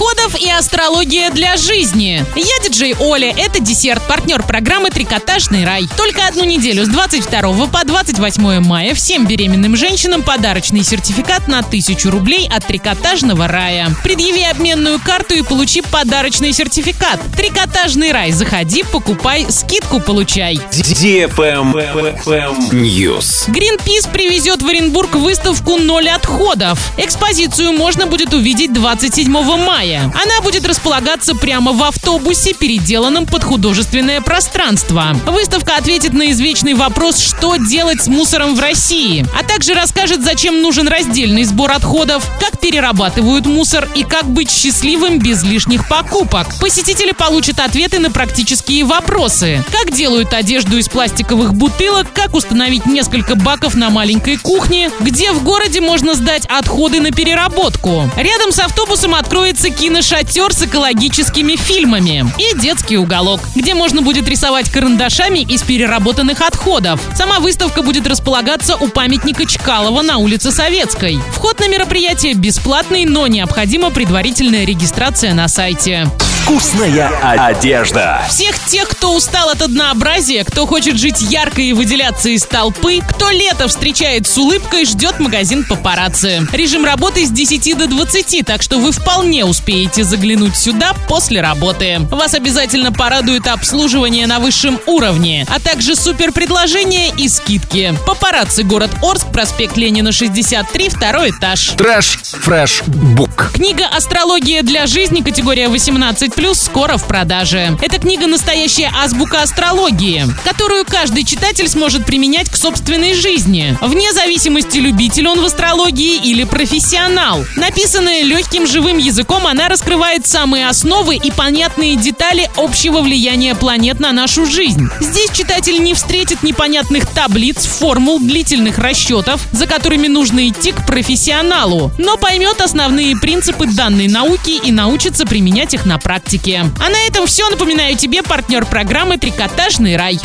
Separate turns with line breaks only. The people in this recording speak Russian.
отходов и астрология для жизни. Я диджей Оля, это десерт, партнер программы «Трикотажный рай». Только одну неделю с 22 по 28 мая всем беременным женщинам подарочный сертификат на 1000 рублей от «Трикотажного рая». Предъяви обменную карту и получи подарочный сертификат. «Трикотажный рай». Заходи, покупай, скидку получай.
News.
Greenpeace привезет в Оренбург выставку «Ноль отходов». Экспозицию можно будет увидеть 27 мая. Она будет располагаться прямо в автобусе, переделанном под художественное пространство. Выставка ответит на извечный вопрос, что делать с мусором в России, а также расскажет, зачем нужен раздельный сбор отходов, как перерабатывают мусор и как быть счастливым без лишних покупок. Посетители получат ответы на практические вопросы. Как делают одежду из пластиковых бутылок, как установить несколько баков на маленькой кухне, где в городе можно сдать отходы на переработку. Рядом с автобусом откроется киношатер с экологическими фильмами и детский уголок, где можно будет рисовать карандашами из переработанных отходов. Сама выставка будет располагаться у памятника Чкалова на улице Советской. Вход на мероприятие бесплатный, но необходима предварительная регистрация на сайте.
Вкусная одежда.
Всех тех, кто устал от однообразия, кто хочет жить ярко и выделяться из толпы, кто лето встречает с улыбкой, ждет магазин папарацци. Режим работы с 10 до 20, так что вы вполне успеете заглянуть сюда после работы. Вас обязательно порадует обслуживание на высшем уровне, а также супер предложения и скидки. Папарацци, город Орск, проспект Ленина, 63, второй этаж.
Trash Fresh Book.
Книга «Астрология для жизни» категория 18+, скоро в продаже. Эта книга настоящая азбука астрологии, которую каждый читатель сможет применять к собственной жизни, вне зависимости, любитель он в астрологии или профессионал. Написанная легким живым языком, она раскрывает самые основы и понятные детали общего влияния планет на нашу жизнь. Здесь читатель не встретит непонятных таблиц, формул, длительных расчетов, за которыми нужно идти к профессионалу, но поймет основные принципы данной науки и научится применять их на практике. А на этом все. Напоминаю тебе партнер программы «Трикотажный рай».